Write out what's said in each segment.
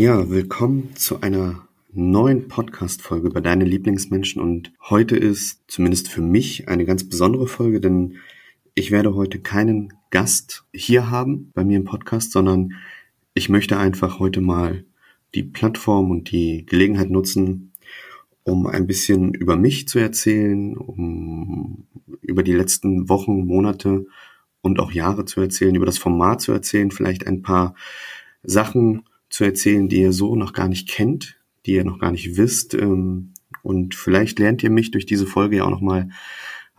Ja, willkommen zu einer neuen Podcast-Folge über deine Lieblingsmenschen. Und heute ist zumindest für mich eine ganz besondere Folge, denn ich werde heute keinen Gast hier haben bei mir im Podcast, sondern ich möchte einfach heute mal die Plattform und die Gelegenheit nutzen, um ein bisschen über mich zu erzählen, um über die letzten Wochen, Monate und auch Jahre zu erzählen, über das Format zu erzählen, vielleicht ein paar Sachen zu erzählen, die ihr so noch gar nicht kennt, die ihr noch gar nicht wisst. Ähm, und vielleicht lernt ihr mich durch diese Folge ja auch noch mal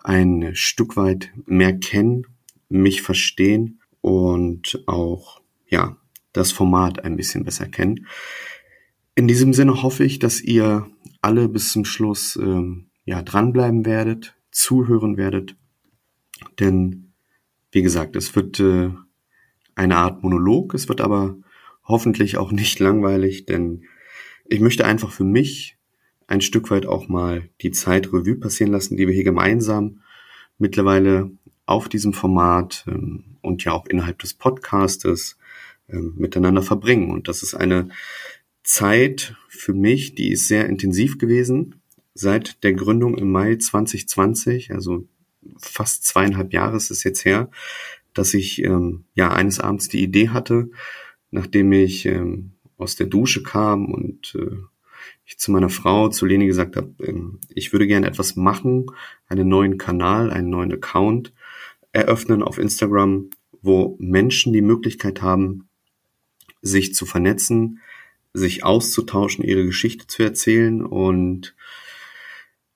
ein Stück weit mehr kennen, mich verstehen und auch ja das Format ein bisschen besser kennen. In diesem Sinne hoffe ich, dass ihr alle bis zum Schluss ähm, ja dranbleiben werdet, zuhören werdet, denn wie gesagt, es wird äh, eine Art Monolog, es wird aber hoffentlich auch nicht langweilig, denn ich möchte einfach für mich ein Stück weit auch mal die Zeit Revue passieren lassen, die wir hier gemeinsam mittlerweile auf diesem Format ähm, und ja auch innerhalb des Podcastes ähm, miteinander verbringen. Und das ist eine Zeit für mich, die ist sehr intensiv gewesen. Seit der Gründung im Mai 2020, also fast zweieinhalb Jahre ist es jetzt her, dass ich ähm, ja eines Abends die Idee hatte, nachdem ich ähm, aus der Dusche kam und äh, ich zu meiner Frau, zu Leni gesagt habe, ähm, ich würde gerne etwas machen, einen neuen Kanal, einen neuen Account eröffnen auf Instagram, wo Menschen die Möglichkeit haben, sich zu vernetzen, sich auszutauschen, ihre Geschichte zu erzählen und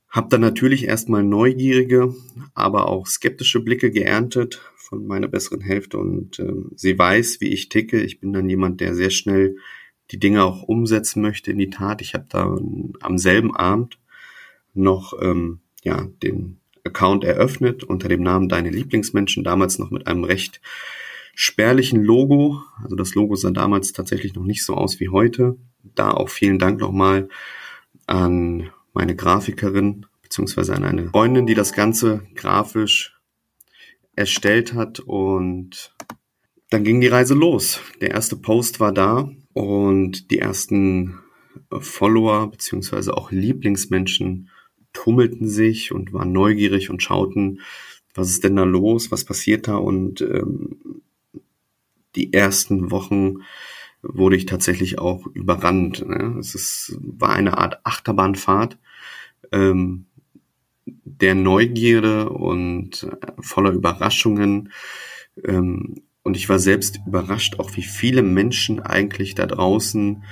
habe dann natürlich erstmal neugierige, aber auch skeptische Blicke geerntet von meiner besseren Hälfte und ähm, sie weiß, wie ich ticke. Ich bin dann jemand, der sehr schnell die Dinge auch umsetzen möchte in die Tat. Ich habe da am selben Abend noch ähm, ja den Account eröffnet unter dem Namen Deine Lieblingsmenschen, damals noch mit einem recht spärlichen Logo. Also das Logo sah damals tatsächlich noch nicht so aus wie heute. Da auch vielen Dank nochmal an meine Grafikerin beziehungsweise an eine Freundin, die das Ganze grafisch erstellt hat und dann ging die Reise los. Der erste Post war da und die ersten Follower beziehungsweise auch Lieblingsmenschen tummelten sich und waren neugierig und schauten, was ist denn da los, was passiert da und ähm, die ersten Wochen wurde ich tatsächlich auch überrannt. Ne? Es ist, war eine Art Achterbahnfahrt. Ähm, der Neugierde und äh, voller Überraschungen. Ähm, und ich war selbst überrascht, auch wie viele Menschen eigentlich da draußen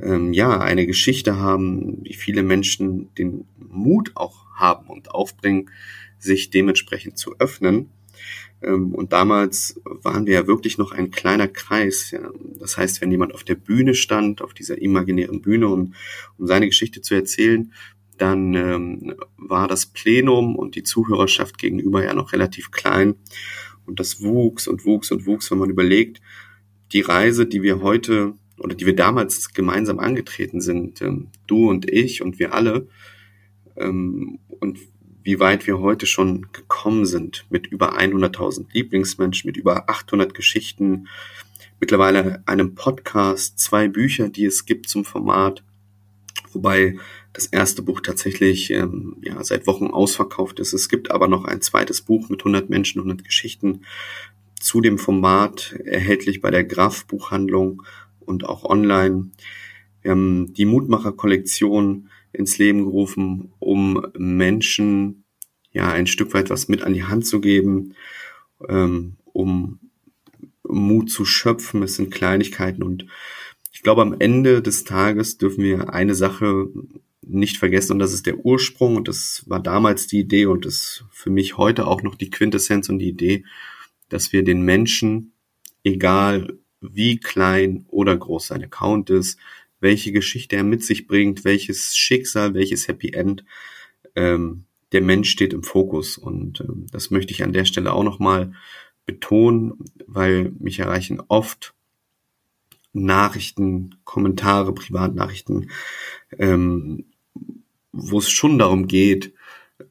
ähm, ja eine Geschichte haben, wie viele Menschen den Mut auch haben und aufbringen, sich dementsprechend zu öffnen. Ähm, und damals waren wir ja wirklich noch ein kleiner Kreis. Ja. Das heißt, wenn jemand auf der Bühne stand, auf dieser imaginären Bühne, um, um seine Geschichte zu erzählen, dann ähm, war das Plenum und die Zuhörerschaft gegenüber ja noch relativ klein. Und das wuchs und wuchs und wuchs, wenn man überlegt, die Reise, die wir heute oder die wir damals gemeinsam angetreten sind, ähm, du und ich und wir alle, ähm, und wie weit wir heute schon gekommen sind mit über 100.000 Lieblingsmenschen, mit über 800 Geschichten, mittlerweile einem Podcast, zwei Bücher, die es gibt zum Format, wobei das erste Buch tatsächlich ähm, ja, seit Wochen ausverkauft ist. Es gibt aber noch ein zweites Buch mit 100 Menschen, 100 Geschichten zu dem Format, erhältlich bei der Graf Buchhandlung und auch online. Wir haben die Mutmacher-Kollektion ins Leben gerufen, um Menschen ja ein Stück weit was mit an die Hand zu geben, ähm, um Mut zu schöpfen. Es sind Kleinigkeiten und ich glaube, am Ende des Tages dürfen wir eine Sache nicht vergessen und das ist der Ursprung und das war damals die Idee und ist für mich heute auch noch die Quintessenz und die Idee, dass wir den Menschen, egal wie klein oder groß sein Account ist, welche Geschichte er mit sich bringt, welches Schicksal, welches Happy End, ähm, der Mensch steht im Fokus. Und ähm, das möchte ich an der Stelle auch nochmal betonen, weil mich erreichen oft Nachrichten, Kommentare, Privatnachrichten, ähm, wo es schon darum geht,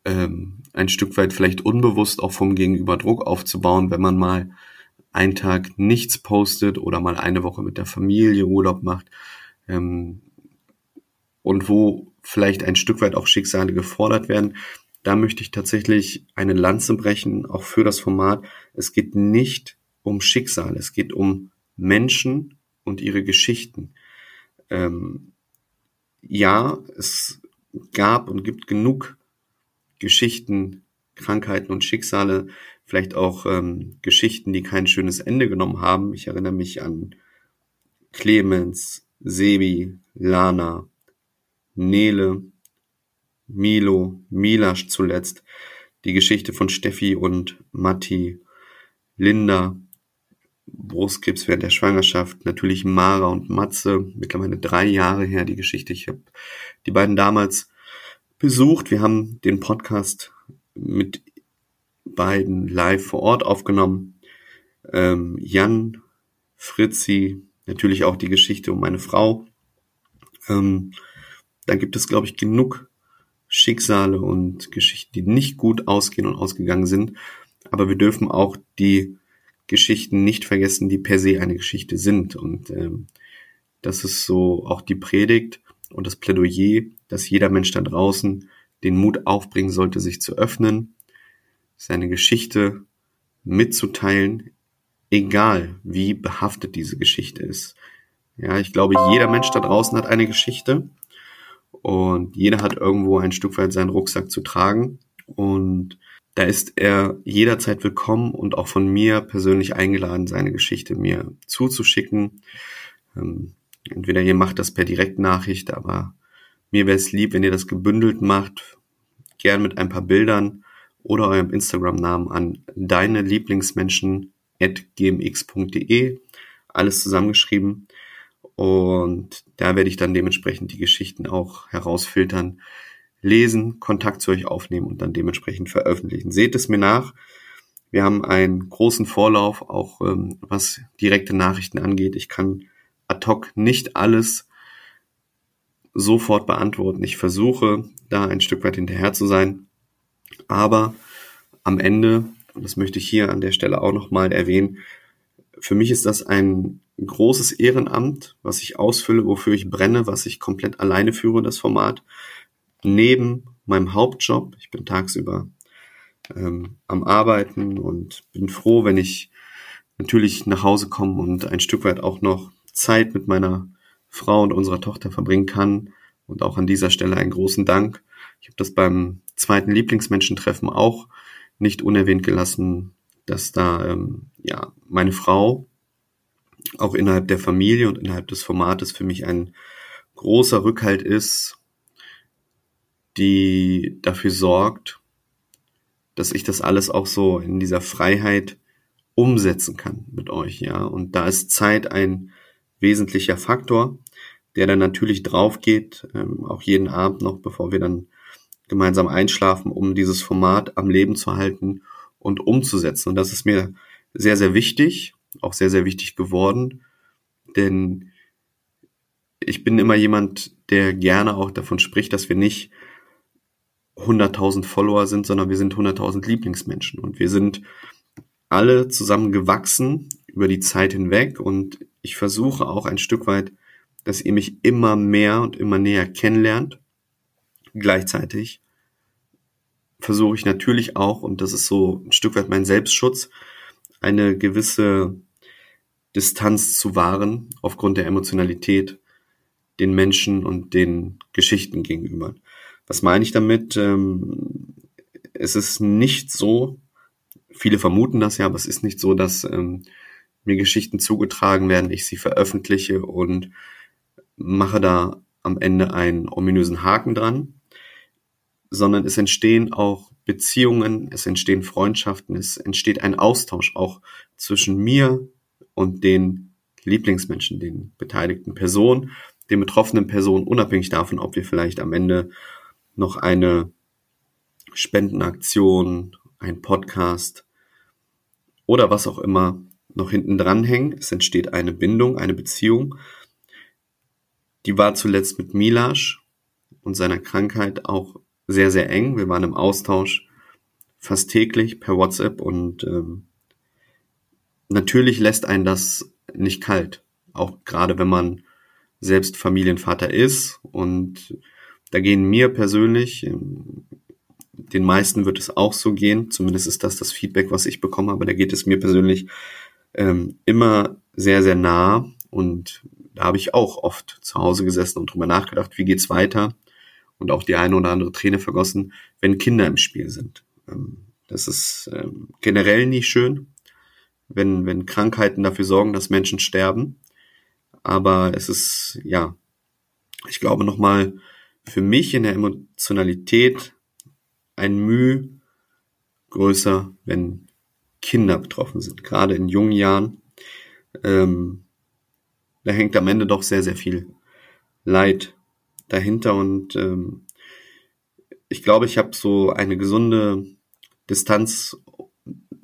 ähm, ein Stück weit vielleicht unbewusst auch vom Gegenüber Druck aufzubauen, wenn man mal einen Tag nichts postet oder mal eine Woche mit der Familie Urlaub macht, ähm, und wo vielleicht ein Stück weit auch Schicksale gefordert werden, da möchte ich tatsächlich eine Lanze brechen, auch für das Format. Es geht nicht um Schicksale, es geht um Menschen und ihre Geschichten. Ähm, ja, es gab und gibt genug Geschichten, Krankheiten und Schicksale, vielleicht auch ähm, Geschichten, die kein schönes Ende genommen haben. Ich erinnere mich an Clemens, Sebi, Lana, Nele, Milo, Milasch zuletzt, die Geschichte von Steffi und Matti, Linda, Brustkrebs während der Schwangerschaft, natürlich Mara und Matze, mittlerweile drei Jahre her die Geschichte. Ich habe die beiden damals besucht. Wir haben den Podcast mit beiden live vor Ort aufgenommen. Ähm, Jan, Fritzi, natürlich auch die Geschichte um meine Frau. Ähm, dann gibt es, glaube ich, genug Schicksale und Geschichten, die nicht gut ausgehen und ausgegangen sind. Aber wir dürfen auch die Geschichten nicht vergessen, die per se eine Geschichte sind. Und ähm, das ist so auch die Predigt und das Plädoyer, dass jeder Mensch da draußen den Mut aufbringen sollte, sich zu öffnen, seine Geschichte mitzuteilen, egal wie behaftet diese Geschichte ist. Ja, ich glaube, jeder Mensch da draußen hat eine Geschichte und jeder hat irgendwo ein Stück weit seinen Rucksack zu tragen. Und da ist er jederzeit willkommen und auch von mir persönlich eingeladen, seine Geschichte mir zuzuschicken. Ähm, entweder ihr macht das per Direktnachricht, aber mir wäre es lieb, wenn ihr das gebündelt macht, gern mit ein paar Bildern oder eurem Instagram-Namen an deine Lieblingsmenschen at gmx.de, alles zusammengeschrieben. Und da werde ich dann dementsprechend die Geschichten auch herausfiltern, lesen, Kontakt zu euch aufnehmen und dann dementsprechend veröffentlichen. Seht es mir nach. Wir haben einen großen Vorlauf, auch ähm, was direkte Nachrichten angeht. Ich kann ad hoc nicht alles sofort beantworten. Ich versuche da ein Stück weit hinterher zu sein. Aber am Ende, und das möchte ich hier an der Stelle auch nochmal erwähnen, für mich ist das ein großes Ehrenamt, was ich ausfülle, wofür ich brenne, was ich komplett alleine führe, das Format. Neben meinem Hauptjob, ich bin tagsüber ähm, am Arbeiten und bin froh, wenn ich natürlich nach Hause komme und ein Stück weit auch noch Zeit mit meiner Frau und unserer Tochter verbringen kann. Und auch an dieser Stelle einen großen Dank. Ich habe das beim zweiten Lieblingsmenschentreffen auch nicht unerwähnt gelassen, dass da ähm, ja meine Frau auch innerhalb der Familie und innerhalb des Formates für mich ein großer Rückhalt ist, die dafür sorgt, dass ich das alles auch so in dieser Freiheit umsetzen kann mit euch, ja. Und da ist Zeit ein wesentlicher Faktor, der dann natürlich drauf geht, ähm, auch jeden Abend noch, bevor wir dann gemeinsam einschlafen, um dieses Format am Leben zu halten und umzusetzen. Und das ist mir sehr, sehr wichtig auch sehr, sehr wichtig geworden. Denn ich bin immer jemand, der gerne auch davon spricht, dass wir nicht 100.000 Follower sind, sondern wir sind 100.000 Lieblingsmenschen. Und wir sind alle zusammen gewachsen über die Zeit hinweg. Und ich versuche auch ein Stück weit, dass ihr mich immer mehr und immer näher kennenlernt. Gleichzeitig versuche ich natürlich auch, und das ist so ein Stück weit mein Selbstschutz, eine gewisse Distanz zu wahren aufgrund der Emotionalität den Menschen und den Geschichten gegenüber. Was meine ich damit? Ähm, es ist nicht so, viele vermuten das ja, aber es ist nicht so, dass ähm, mir Geschichten zugetragen werden, ich sie veröffentliche und mache da am Ende einen ominösen Haken dran, sondern es entstehen auch Beziehungen, es entstehen Freundschaften, es entsteht ein Austausch auch zwischen mir und den Lieblingsmenschen, den beteiligten Personen, den betroffenen Personen, unabhängig davon, ob wir vielleicht am Ende noch eine Spendenaktion, ein Podcast oder was auch immer noch hinten dran hängen. Es entsteht eine Bindung, eine Beziehung. Die war zuletzt mit Milasch und seiner Krankheit auch sehr, sehr eng. Wir waren im Austausch fast täglich per WhatsApp und ähm, natürlich lässt einen das nicht kalt. Auch gerade wenn man selbst Familienvater ist. Und da gehen mir persönlich, den meisten wird es auch so gehen, zumindest ist das das Feedback, was ich bekomme, aber da geht es mir persönlich ähm, immer sehr, sehr nah. Und da habe ich auch oft zu Hause gesessen und drüber nachgedacht, wie geht's weiter? Und auch die eine oder andere Träne vergossen, wenn Kinder im Spiel sind. Ähm, das ist ähm, generell nie schön, wenn, wenn Krankheiten dafür sorgen, dass Menschen sterben. Aber es ist, ja, ich glaube nochmal für mich in der Emotionalität ein Mühe größer, wenn Kinder betroffen sind, gerade in jungen Jahren. Ähm, da hängt am Ende doch sehr, sehr viel Leid dahinter und ähm, ich glaube, ich habe so eine gesunde Distanz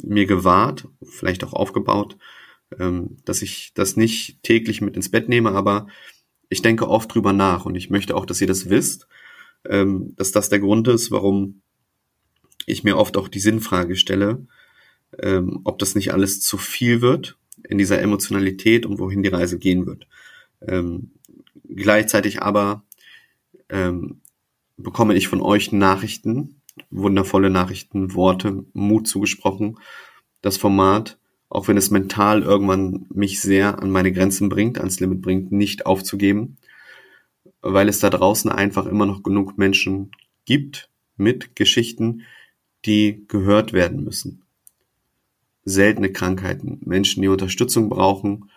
mir gewahrt, vielleicht auch aufgebaut, ähm, dass ich das nicht täglich mit ins Bett nehme, aber ich denke oft drüber nach und ich möchte auch, dass ihr das wisst, ähm, dass das der Grund ist, warum ich mir oft auch die Sinnfrage stelle, ähm, ob das nicht alles zu viel wird in dieser Emotionalität und wohin die Reise gehen wird. Ähm, gleichzeitig aber ähm, bekomme ich von euch Nachrichten, wundervolle Nachrichten, Worte, Mut zugesprochen. Das Format, auch wenn es mental irgendwann mich sehr an meine Grenzen bringt, ans Limit bringt, nicht aufzugeben, weil es da draußen einfach immer noch genug Menschen gibt mit Geschichten, die gehört werden müssen. Seltene Krankheiten, Menschen, die Unterstützung brauchen,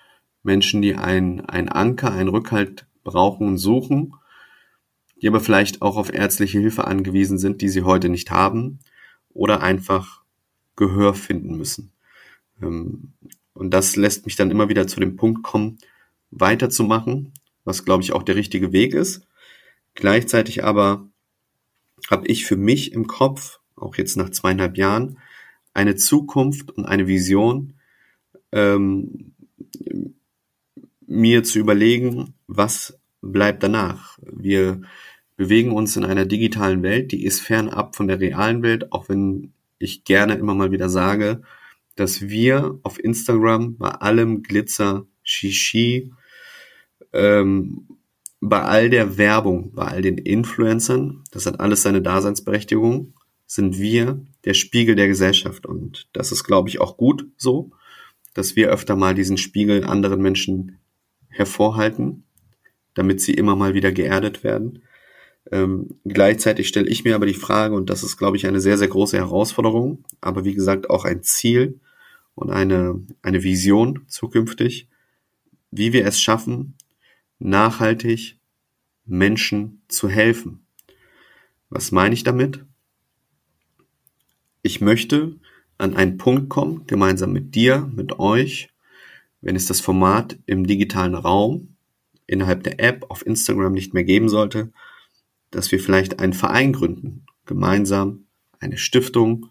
Menschen, die ein, ein Anker, ein Rückhalt brauchen und suchen die aber vielleicht auch auf ärztliche Hilfe angewiesen sind, die sie heute nicht haben oder einfach Gehör finden müssen. Ähm, und das lässt mich dann immer wieder zu dem Punkt kommen, weiterzumachen, was glaube ich auch der richtige Weg ist. Gleichzeitig aber habe ich für mich im Kopf, auch jetzt nach zweieinhalb Jahren, eine Zukunft und eine Vision, ähm, mir zu überlegen, was bleibt danach. Wir bewegen uns in einer digitalen Welt, die ist fernab von der realen Welt, auch wenn ich gerne immer mal wieder sage, dass wir auf Instagram bei allem Glitzer, Shishi, ähm, bei all der Werbung, bei all den Influencern, das hat alles seine Daseinsberechtigung, sind wir der Spiegel der Gesellschaft. Und das ist, glaube ich, auch gut so, dass wir öfter mal diesen Spiegel anderen Menschen hervorhalten, damit sie immer mal wieder geerdet werden. Ähm, gleichzeitig stelle ich mir aber die Frage, und das ist, glaube ich, eine sehr, sehr große Herausforderung, aber wie gesagt auch ein Ziel und eine, eine Vision zukünftig, wie wir es schaffen, nachhaltig Menschen zu helfen. Was meine ich damit? Ich möchte an einen Punkt kommen, gemeinsam mit dir, mit euch, wenn es das Format im digitalen Raum innerhalb der App auf Instagram nicht mehr geben sollte, dass wir vielleicht einen Verein gründen, gemeinsam eine Stiftung,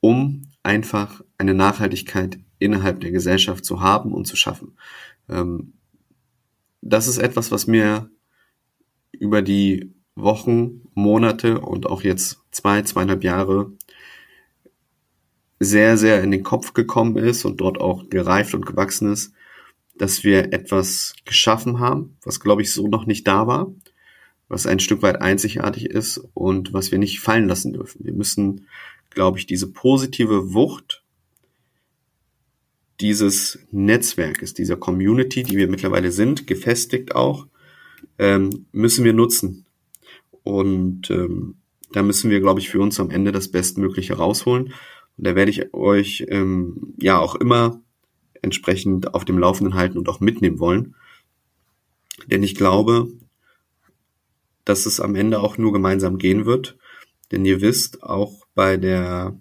um einfach eine Nachhaltigkeit innerhalb der Gesellschaft zu haben und zu schaffen. Ähm, das ist etwas, was mir über die Wochen, Monate und auch jetzt zwei, zweieinhalb Jahre sehr, sehr in den Kopf gekommen ist und dort auch gereift und gewachsen ist, dass wir etwas geschaffen haben, was glaube ich so noch nicht da war was ein Stück weit einzigartig ist und was wir nicht fallen lassen dürfen. Wir müssen, glaube ich, diese positive Wucht dieses Netzwerkes, dieser Community, die wir mittlerweile sind, gefestigt auch, ähm, müssen wir nutzen. Und ähm, da müssen wir, glaube ich, für uns am Ende das Bestmögliche rausholen. Und da werde ich euch ähm, ja auch immer entsprechend auf dem Laufenden halten und auch mitnehmen wollen. Denn ich glaube, dass es am Ende auch nur gemeinsam gehen wird. Denn ihr wisst, auch bei der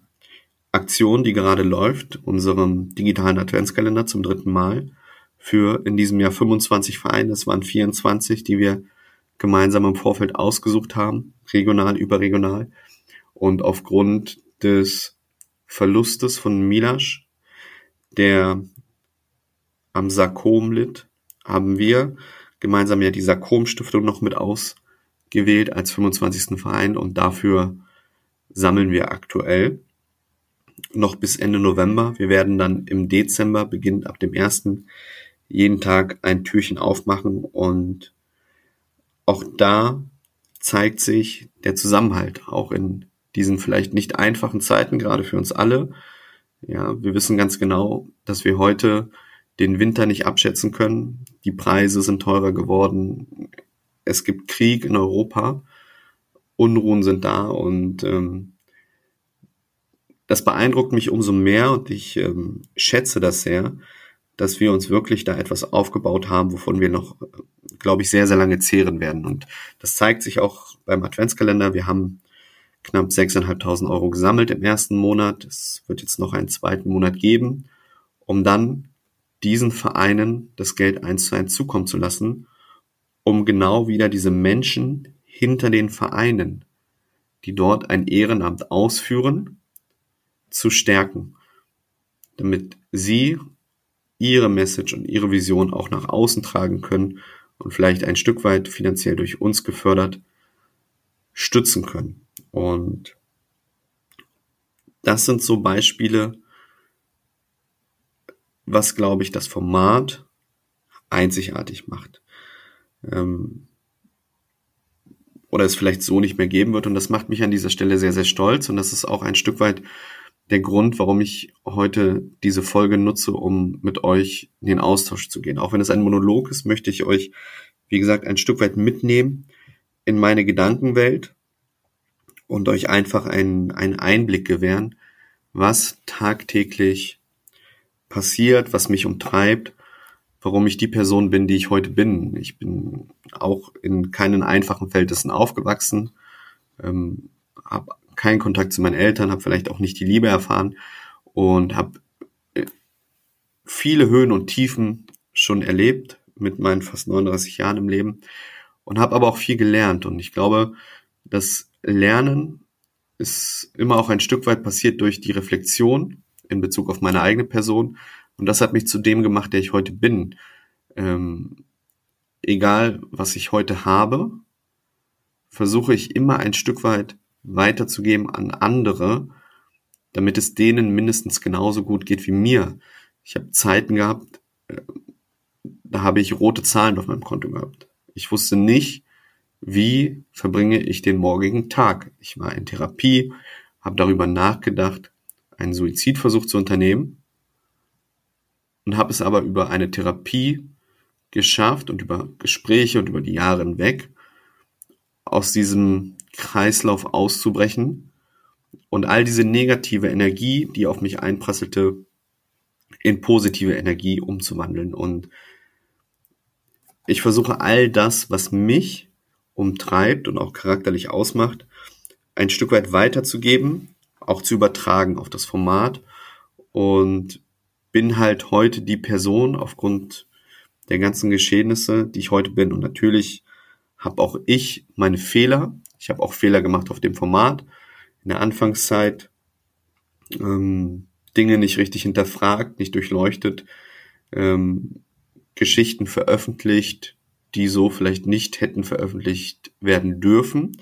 Aktion, die gerade läuft, unserem digitalen Adventskalender zum dritten Mal, für in diesem Jahr 25 Vereine, es waren 24, die wir gemeinsam im Vorfeld ausgesucht haben, regional, überregional. Und aufgrund des Verlustes von Milasch, der am Sarkom litt, haben wir gemeinsam ja die Sarkom-Stiftung noch mit aus gewählt als 25. Verein und dafür sammeln wir aktuell noch bis Ende November. Wir werden dann im Dezember, beginnend ab dem 1. jeden Tag ein Türchen aufmachen und auch da zeigt sich der Zusammenhalt, auch in diesen vielleicht nicht einfachen Zeiten, gerade für uns alle. Ja, wir wissen ganz genau, dass wir heute den Winter nicht abschätzen können. Die Preise sind teurer geworden. Es gibt Krieg in Europa. Unruhen sind da und ähm, das beeindruckt mich umso mehr und ich ähm, schätze das sehr, dass wir uns wirklich da etwas aufgebaut haben, wovon wir noch, glaube ich, sehr, sehr lange zehren werden. Und das zeigt sich auch beim Adventskalender. Wir haben knapp 6.500 Euro gesammelt im ersten Monat. Es wird jetzt noch einen zweiten Monat geben, um dann diesen Vereinen das Geld eins zu eins zukommen zu lassen, um genau wieder diese Menschen hinter den Vereinen, die dort ein Ehrenamt ausführen, zu stärken, damit sie ihre Message und ihre Vision auch nach außen tragen können und vielleicht ein Stück weit finanziell durch uns gefördert stützen können. Und das sind so Beispiele, was, glaube ich, das Format einzigartig macht. Ähm, oder es vielleicht so nicht mehr geben wird. Und das macht mich an dieser Stelle sehr, sehr stolz. Und das ist auch ein Stück weit der Grund, warum ich heute diese Folge nutze, um mit euch in den Austausch zu gehen. Auch wenn es ein Monolog ist, möchte ich euch, wie gesagt, ein Stück weit mitnehmen in meine Gedankenwelt und euch einfach einen, einen Einblick gewähren, was tagtäglich passiert, was mich umtreibt, warum ich die Person bin, die ich heute bin. Ich bin auch in keinen einfachen Verhältnissen aufgewachsen, ähm, habe keinen Kontakt zu meinen Eltern, habe vielleicht auch nicht die Liebe erfahren und habe äh, viele Höhen und Tiefen schon erlebt mit meinen fast 39 Jahren im Leben und habe aber auch viel gelernt und ich glaube, das Lernen ist immer auch ein Stück weit passiert durch die Reflexion in Bezug auf meine eigene Person und das hat mich zu dem gemacht, der ich heute bin. Ähm, egal, was ich heute habe, versuche ich immer ein Stück weit weiterzugeben an andere, damit es denen mindestens genauso gut geht wie mir. Ich habe Zeiten gehabt, äh, da habe ich rote Zahlen auf meinem Konto gehabt. Ich wusste nicht, wie verbringe ich den morgigen Tag. Ich war in Therapie, habe darüber nachgedacht, einen Suizidversuch zu unternehmen und habe es aber über eine Therapie geschafft und über Gespräche und über die Jahre hinweg aus diesem Kreislauf auszubrechen und all diese negative Energie, die auf mich einprasselte, in positive Energie umzuwandeln. Und ich versuche all das, was mich umtreibt und auch charakterlich ausmacht, ein Stück weit weiterzugeben, auch zu übertragen auf das Format und bin halt heute die Person aufgrund der ganzen Geschehnisse, die ich heute bin. Und natürlich habe auch ich meine Fehler. Ich habe auch Fehler gemacht auf dem Format. In der Anfangszeit ähm, Dinge nicht richtig hinterfragt, nicht durchleuchtet, ähm, Geschichten veröffentlicht, die so vielleicht nicht hätten veröffentlicht werden dürfen.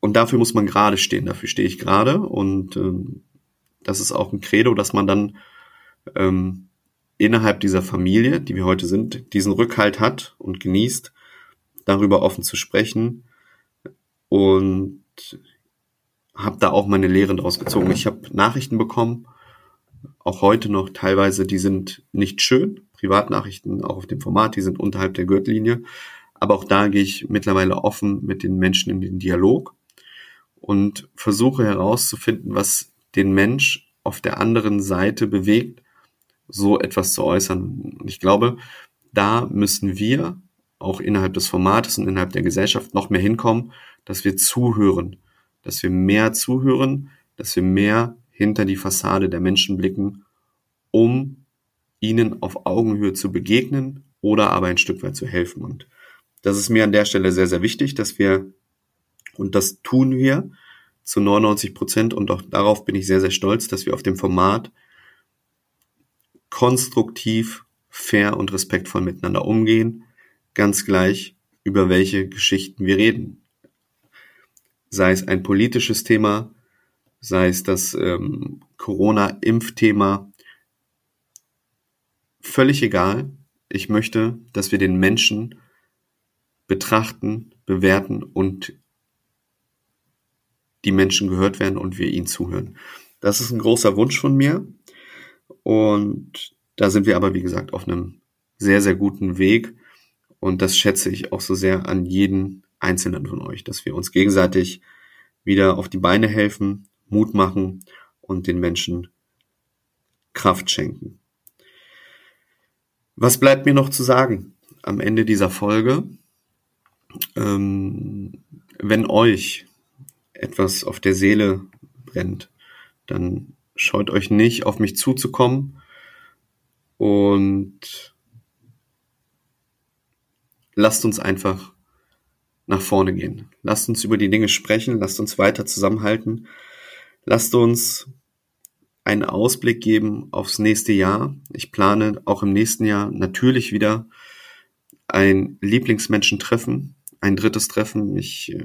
Und dafür muss man gerade stehen, dafür stehe ich gerade. Und ähm, das ist auch ein Credo, dass man dann ähm, innerhalb dieser Familie, die wir heute sind, diesen Rückhalt hat und genießt, darüber offen zu sprechen und habe da auch meine Lehren draus gezogen. Ich habe Nachrichten bekommen, auch heute noch. Teilweise, die sind nicht schön, Privatnachrichten, auch auf dem Format, die sind unterhalb der Gürtellinie, aber auch da gehe ich mittlerweile offen mit den Menschen in den Dialog und versuche herauszufinden, was den Mensch auf der anderen Seite bewegt, so etwas zu äußern. Und ich glaube, da müssen wir auch innerhalb des Formates und innerhalb der Gesellschaft noch mehr hinkommen, dass wir zuhören, dass wir mehr zuhören, dass wir mehr hinter die Fassade der Menschen blicken, um ihnen auf Augenhöhe zu begegnen oder aber ein Stück weit zu helfen. Und das ist mir an der Stelle sehr, sehr wichtig, dass wir, und das tun wir zu 99 Prozent, und auch darauf bin ich sehr, sehr stolz, dass wir auf dem Format konstruktiv, fair und respektvoll miteinander umgehen, ganz gleich, über welche Geschichten wir reden. Sei es ein politisches Thema, sei es das ähm, Corona-Impfthema, völlig egal. Ich möchte, dass wir den Menschen betrachten, bewerten und die Menschen gehört werden und wir ihnen zuhören. Das ist ein großer Wunsch von mir. Und da sind wir aber, wie gesagt, auf einem sehr, sehr guten Weg. Und das schätze ich auch so sehr an jeden einzelnen von euch, dass wir uns gegenseitig wieder auf die Beine helfen, Mut machen und den Menschen Kraft schenken. Was bleibt mir noch zu sagen am Ende dieser Folge? Ähm, wenn euch etwas auf der Seele brennt, dann scheut euch nicht, auf mich zuzukommen und lasst uns einfach nach vorne gehen. Lasst uns über die Dinge sprechen, lasst uns weiter zusammenhalten, lasst uns einen Ausblick geben aufs nächste Jahr. Ich plane auch im nächsten Jahr natürlich wieder ein Lieblingsmenschen treffen, ein drittes Treffen. Ich äh,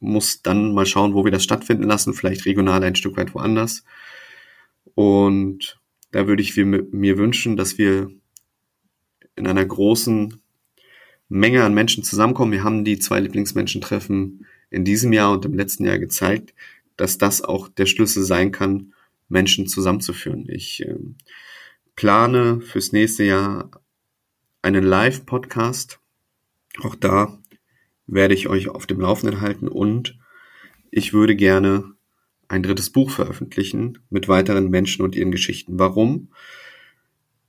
muss dann mal schauen, wo wir das stattfinden lassen, vielleicht regional ein Stück weit woanders. Und da würde ich mir wünschen, dass wir in einer großen Menge an Menschen zusammenkommen. Wir haben die zwei Lieblingsmenschen-Treffen in diesem Jahr und im letzten Jahr gezeigt, dass das auch der Schlüssel sein kann, Menschen zusammenzuführen. Ich äh, plane fürs nächste Jahr einen Live-Podcast. Auch da werde ich euch auf dem Laufenden halten und ich würde gerne ein drittes Buch veröffentlichen mit weiteren Menschen und ihren Geschichten. Warum?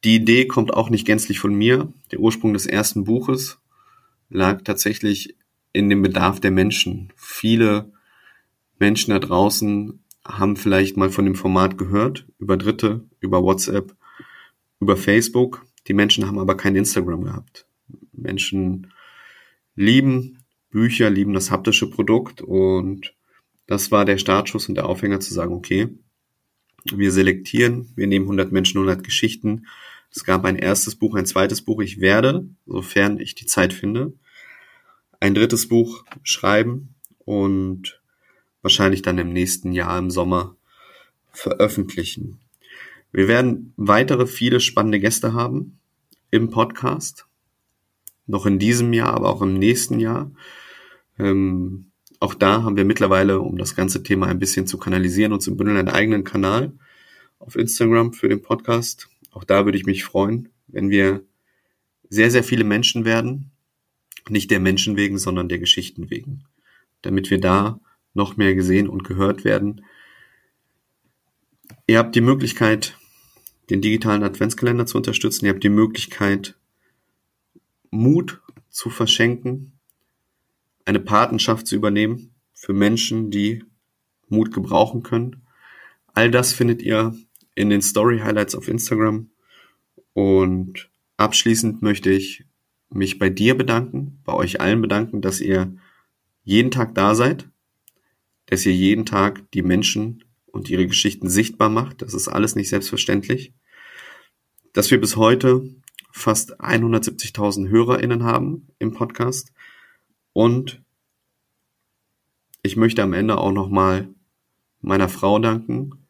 Die Idee kommt auch nicht gänzlich von mir. Der Ursprung des ersten Buches lag tatsächlich in dem Bedarf der Menschen. Viele Menschen da draußen haben vielleicht mal von dem Format gehört, über Dritte, über WhatsApp, über Facebook. Die Menschen haben aber kein Instagram gehabt. Menschen lieben Bücher, lieben das haptische Produkt und das war der Startschuss und der Aufhänger zu sagen, okay, wir selektieren, wir nehmen 100 Menschen, 100 Geschichten. Es gab ein erstes Buch, ein zweites Buch. Ich werde, sofern ich die Zeit finde, ein drittes Buch schreiben und wahrscheinlich dann im nächsten Jahr im Sommer veröffentlichen. Wir werden weitere viele spannende Gäste haben im Podcast. Noch in diesem Jahr, aber auch im nächsten Jahr. Ähm, auch da haben wir mittlerweile, um das ganze Thema ein bisschen zu kanalisieren und zu bündeln, einen eigenen Kanal auf Instagram für den Podcast. Auch da würde ich mich freuen, wenn wir sehr, sehr viele Menschen werden. Nicht der Menschen wegen, sondern der Geschichten wegen. Damit wir da noch mehr gesehen und gehört werden. Ihr habt die Möglichkeit, den digitalen Adventskalender zu unterstützen. Ihr habt die Möglichkeit, Mut zu verschenken eine Patenschaft zu übernehmen für Menschen, die Mut gebrauchen können. All das findet ihr in den Story Highlights auf Instagram. Und abschließend möchte ich mich bei dir bedanken, bei euch allen bedanken, dass ihr jeden Tag da seid, dass ihr jeden Tag die Menschen und ihre Geschichten sichtbar macht. Das ist alles nicht selbstverständlich. Dass wir bis heute fast 170.000 HörerInnen haben im Podcast und ich möchte am Ende auch nochmal meiner Frau danken.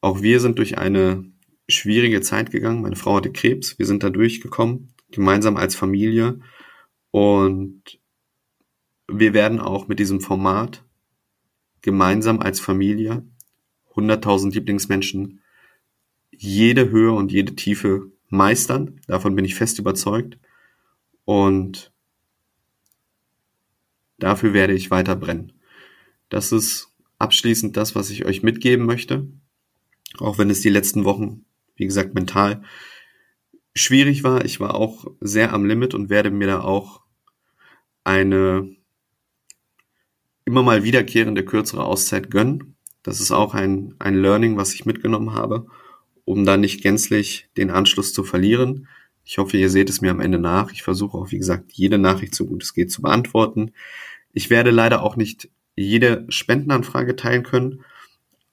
Auch wir sind durch eine schwierige Zeit gegangen. Meine Frau hatte Krebs. Wir sind da durchgekommen, gemeinsam als Familie. Und wir werden auch mit diesem Format gemeinsam als Familie 100.000 Lieblingsmenschen jede Höhe und jede Tiefe meistern. Davon bin ich fest überzeugt. Und Dafür werde ich weiter brennen. Das ist abschließend das, was ich euch mitgeben möchte. Auch wenn es die letzten Wochen, wie gesagt, mental schwierig war. Ich war auch sehr am Limit und werde mir da auch eine immer mal wiederkehrende kürzere Auszeit gönnen. Das ist auch ein, ein Learning, was ich mitgenommen habe, um da nicht gänzlich den Anschluss zu verlieren. Ich hoffe, ihr seht es mir am Ende nach. Ich versuche auch, wie gesagt, jede Nachricht so gut es geht zu beantworten. Ich werde leider auch nicht jede Spendenanfrage teilen können.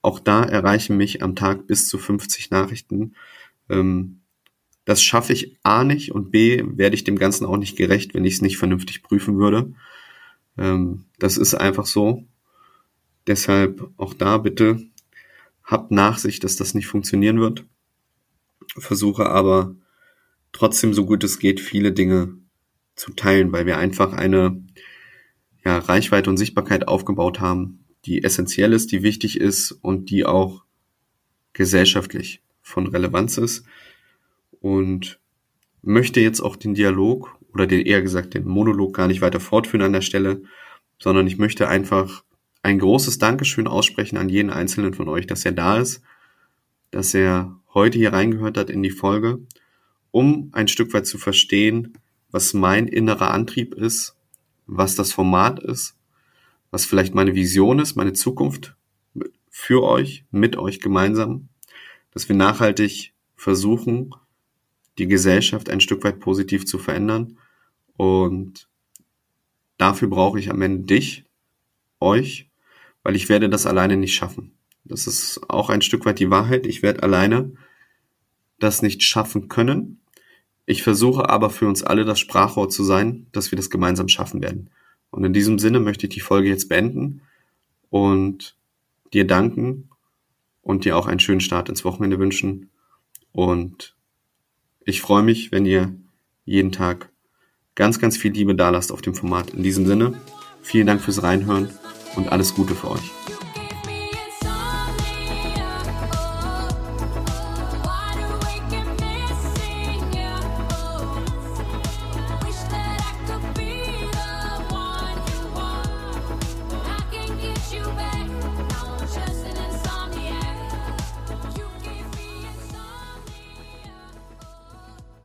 Auch da erreichen mich am Tag bis zu 50 Nachrichten. Ähm, das schaffe ich A nicht und B werde ich dem Ganzen auch nicht gerecht, wenn ich es nicht vernünftig prüfen würde. Ähm, das ist einfach so. Deshalb auch da bitte habt Nachsicht, dass das nicht funktionieren wird. Versuche aber trotzdem so gut es geht, viele Dinge zu teilen, weil wir einfach eine ja, Reichweite und Sichtbarkeit aufgebaut haben, die essentiell ist, die wichtig ist und die auch gesellschaftlich von Relevanz ist. Und möchte jetzt auch den Dialog oder den eher gesagt den Monolog gar nicht weiter fortführen an der Stelle, sondern ich möchte einfach ein großes Dankeschön aussprechen an jeden einzelnen von euch, dass er da ist, dass er heute hier reingehört hat in die Folge, um ein Stück weit zu verstehen, was mein innerer Antrieb ist, was das Format ist, was vielleicht meine Vision ist, meine Zukunft für euch, mit euch gemeinsam, dass wir nachhaltig versuchen, die Gesellschaft ein Stück weit positiv zu verändern. Und dafür brauche ich am Ende dich, euch, weil ich werde das alleine nicht schaffen. Das ist auch ein Stück weit die Wahrheit. Ich werde alleine das nicht schaffen können. Ich versuche aber für uns alle das Sprachrohr zu sein, dass wir das gemeinsam schaffen werden. Und in diesem Sinne möchte ich die Folge jetzt beenden und dir danken und dir auch einen schönen Start ins Wochenende wünschen. Und ich freue mich, wenn ihr jeden Tag ganz, ganz viel Liebe dalasst auf dem Format. In diesem Sinne, vielen Dank fürs Reinhören und alles Gute für euch.